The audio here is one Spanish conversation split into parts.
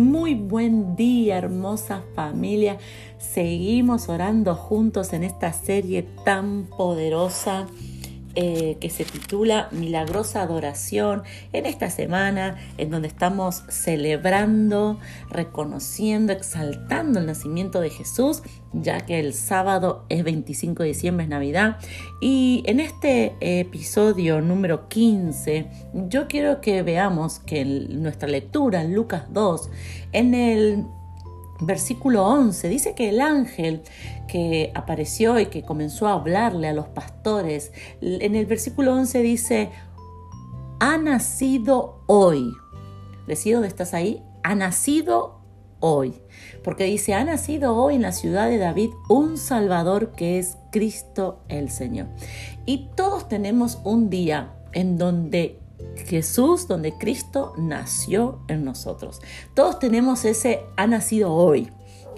Muy buen día, hermosa familia. Seguimos orando juntos en esta serie tan poderosa eh, que se titula Milagrosa Adoración en esta semana en donde estamos celebrando, reconociendo, exaltando el nacimiento de Jesús, ya que el sábado es 25 de diciembre, es Navidad. Y en este episodio número 15, yo quiero que veamos que en nuestra lectura en Lucas 2, en el versículo 11 dice que el ángel que apareció y que comenzó a hablarle a los pastores, en el versículo 11 dice, ha nacido hoy. ¿Decido dónde estás ahí? Ha nacido hoy. Porque dice, ha nacido hoy en la ciudad de David un Salvador que es Cristo el Señor. Y todos tenemos un día en donde Jesús, donde Cristo nació en nosotros. Todos tenemos ese ha nacido hoy.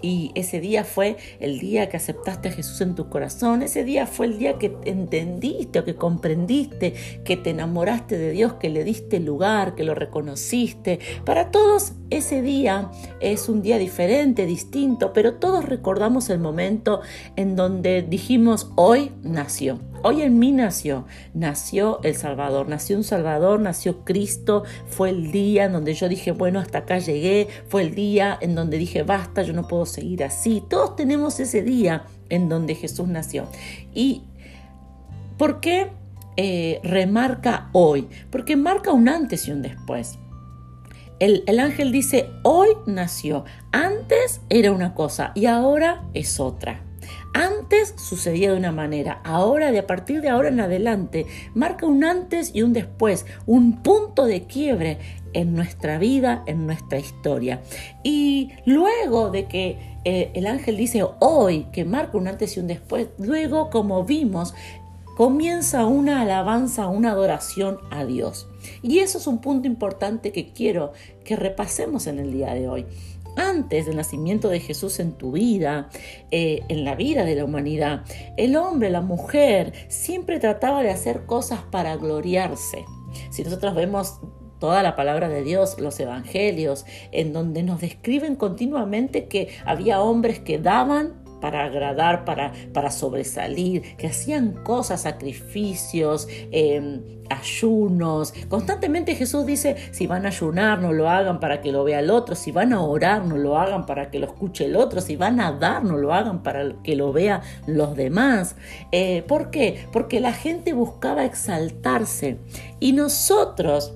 Y ese día fue el día que aceptaste a Jesús en tu corazón. Ese día fue el día que entendiste o que comprendiste, que te enamoraste de Dios, que le diste lugar, que lo reconociste. Para todos ese día es un día diferente, distinto, pero todos recordamos el momento en donde dijimos, hoy nació. Hoy en mí nació, nació el Salvador, nació un Salvador, nació Cristo, fue el día en donde yo dije, bueno, hasta acá llegué, fue el día en donde dije, basta, yo no puedo seguir así. Todos tenemos ese día en donde Jesús nació. ¿Y por qué eh, remarca hoy? Porque marca un antes y un después. El, el, ángel dice, hoy nació, antes era una cosa y ahora es otra. Antes sucedía de una manera, ahora de a partir de ahora en adelante marca un antes y un después, un punto de quiebre en nuestra vida, en nuestra historia. Y luego de que eh, el ángel dice hoy que marca un antes y un después, luego como vimos, comienza una alabanza, una adoración a Dios. Y eso es un punto importante que quiero que repasemos en el día de hoy antes del nacimiento de Jesús en tu vida, eh, en la vida de la humanidad, el hombre, la mujer, siempre trataba de hacer cosas para gloriarse. Si nosotros vemos toda la palabra de Dios, los evangelios, en donde nos describen continuamente que había hombres que daban para agradar, para, para sobresalir, que hacían cosas, sacrificios, em, ayunos. Constantemente Jesús dice, si van a ayunar, no lo hagan para que lo vea el otro, si van a orar, no lo hagan para que lo escuche el otro, si van a dar, no lo hagan para que lo vea los demás. Eh, ¿Por qué? Porque la gente buscaba exaltarse y nosotros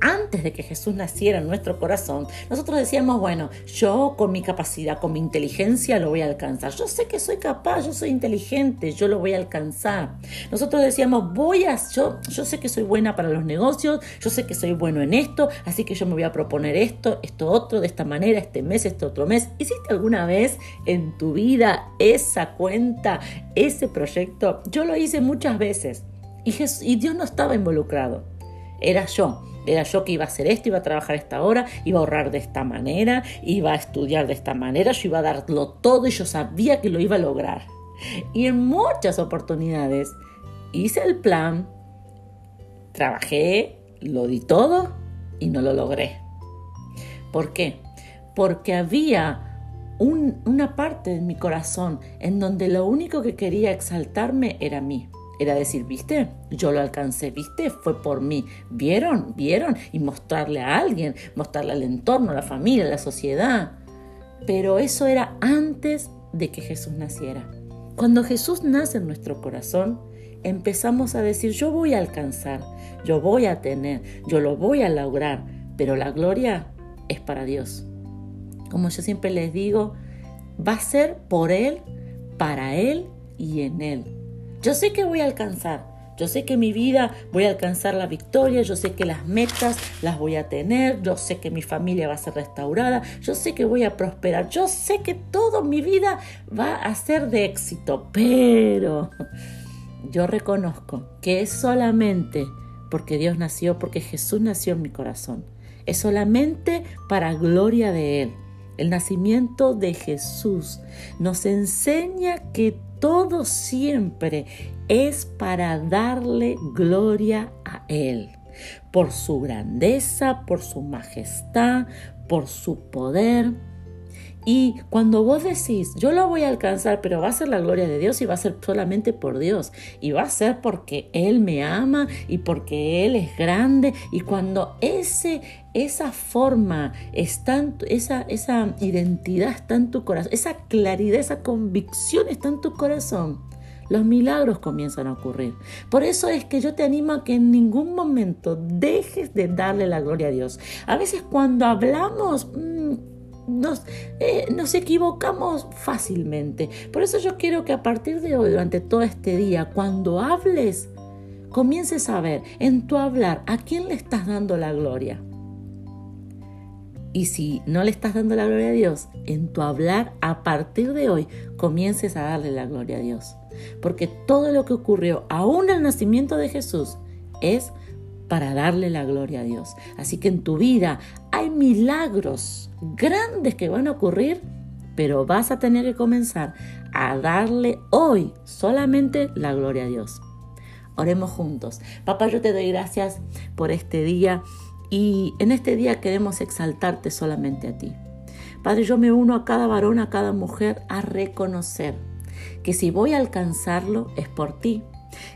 antes de que Jesús naciera en nuestro corazón, nosotros decíamos, bueno, yo con mi capacidad, con mi inteligencia lo voy a alcanzar. Yo sé que soy capaz, yo soy inteligente, yo lo voy a alcanzar. Nosotros decíamos, voy a, yo, yo sé que soy buena para los negocios, yo sé que soy bueno en esto, así que yo me voy a proponer esto, esto otro, de esta manera, este mes, este otro mes. ¿Hiciste alguna vez en tu vida esa cuenta, ese proyecto? Yo lo hice muchas veces y, y Dios no estaba involucrado, era yo era yo que iba a hacer esto, iba a trabajar esta hora, iba a ahorrar de esta manera, iba a estudiar de esta manera, yo iba a darlo todo y yo sabía que lo iba a lograr. Y en muchas oportunidades hice el plan, trabajé, lo di todo y no lo logré. ¿Por qué? Porque había una parte de mi corazón en donde lo único que quería exaltarme era mí. Era decir, viste, yo lo alcancé, viste, fue por mí. ¿Vieron? ¿Vieron? Y mostrarle a alguien, mostrarle al entorno, a la familia, a la sociedad. Pero eso era antes de que Jesús naciera. Cuando Jesús nace en nuestro corazón, empezamos a decir, yo voy a alcanzar, yo voy a tener, yo lo voy a lograr, pero la gloria es para Dios. Como yo siempre les digo, va a ser por Él, para Él y en Él. Yo sé que voy a alcanzar. Yo sé que mi vida voy a alcanzar la victoria, yo sé que las metas las voy a tener, yo sé que mi familia va a ser restaurada, yo sé que voy a prosperar, yo sé que toda mi vida va a ser de éxito, pero yo reconozco que es solamente porque Dios nació, porque Jesús nació en mi corazón. Es solamente para gloria de Él. El nacimiento de Jesús nos enseña que todo siempre es para darle gloria a Él. por su grandeza, por su majestad, por su poder. Y cuando vos decís, yo lo voy a alcanzar, pero va a ser la gloria de Dios y va a ser solamente por Dios. Y va a ser porque Él me ama y porque Él es grande. Y cuando ese, esa forma, está esa, esa identidad está en tu corazón, esa claridad, esa convicción está en tu corazón, los milagros comienzan a ocurrir. Por eso es que yo te animo a que en ningún momento dejes de darle la gloria a Dios. A veces cuando hablamos... Mm, nos, eh, nos, equivocamos fácilmente. Por eso yo quiero que a partir de hoy, durante todo este día, cuando hables, comiences a ver en tu hablar a quién le estás dando la gloria. Y si no le estás dando la gloria a Dios, en tu hablar, a partir de hoy, comiences a darle la gloria a Dios. Porque todo lo que ocurrió, aún el nacimiento de Jesús, es para darle la gloria a Dios. Así que en tu vida hay milagros grandes que van a ocurrir, pero vas a tener que comenzar a darle hoy solamente la gloria a Dios. Oremos juntos. Papá, yo te doy gracias por este día y en este día queremos exaltarte solamente a ti. Padre, yo me uno a cada varón, a cada mujer a reconocer que si voy a alcanzarlo es por ti,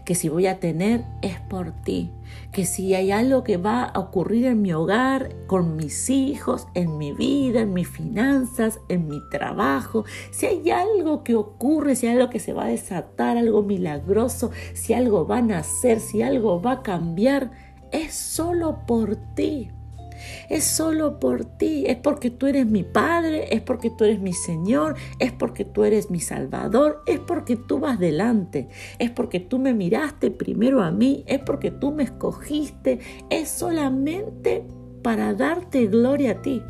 que si voy a tener es por ti, que si hay algo que va a ocurrir en mi hogar, con mis hijos, en mi vida, en mis finanzas, en mi trabajo, si hay algo que ocurre, si hay algo que se va a desatar, algo milagroso, si algo va a nacer, si algo va a cambiar, es solo por ti. Es solo por ti, es porque tú eres mi Padre, es porque tú eres mi Señor, es porque tú eres mi Salvador, es porque tú vas delante, es porque tú me miraste primero a mí, es porque tú me escogiste, es solamente para darte gloria a ti.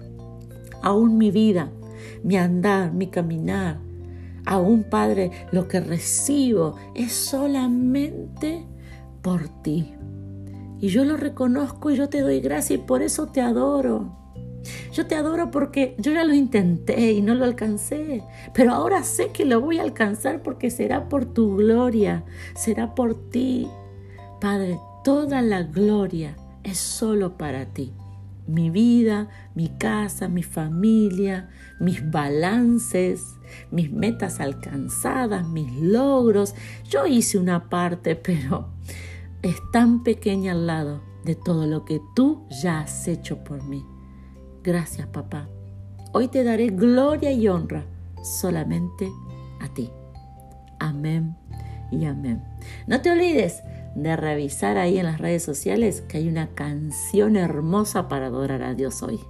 Aún mi vida, mi andar, mi caminar, aún Padre, lo que recibo es solamente por ti. Y yo lo reconozco y yo te doy gracia y por eso te adoro. Yo te adoro porque yo ya lo intenté y no lo alcancé, pero ahora sé que lo voy a alcanzar porque será por tu gloria, será por ti. Padre, toda la gloria es solo para ti. Mi vida, mi casa, mi familia, mis balances, mis metas alcanzadas, mis logros. Yo hice una parte, pero es tan pequeña al lado de todo lo que tú ya has hecho por mí. Gracias, papá. Hoy te daré gloria y honra solamente a ti. Amén y amén. No te olvides de revisar ahí en las redes sociales que hay una canción hermosa para adorar a Dios hoy.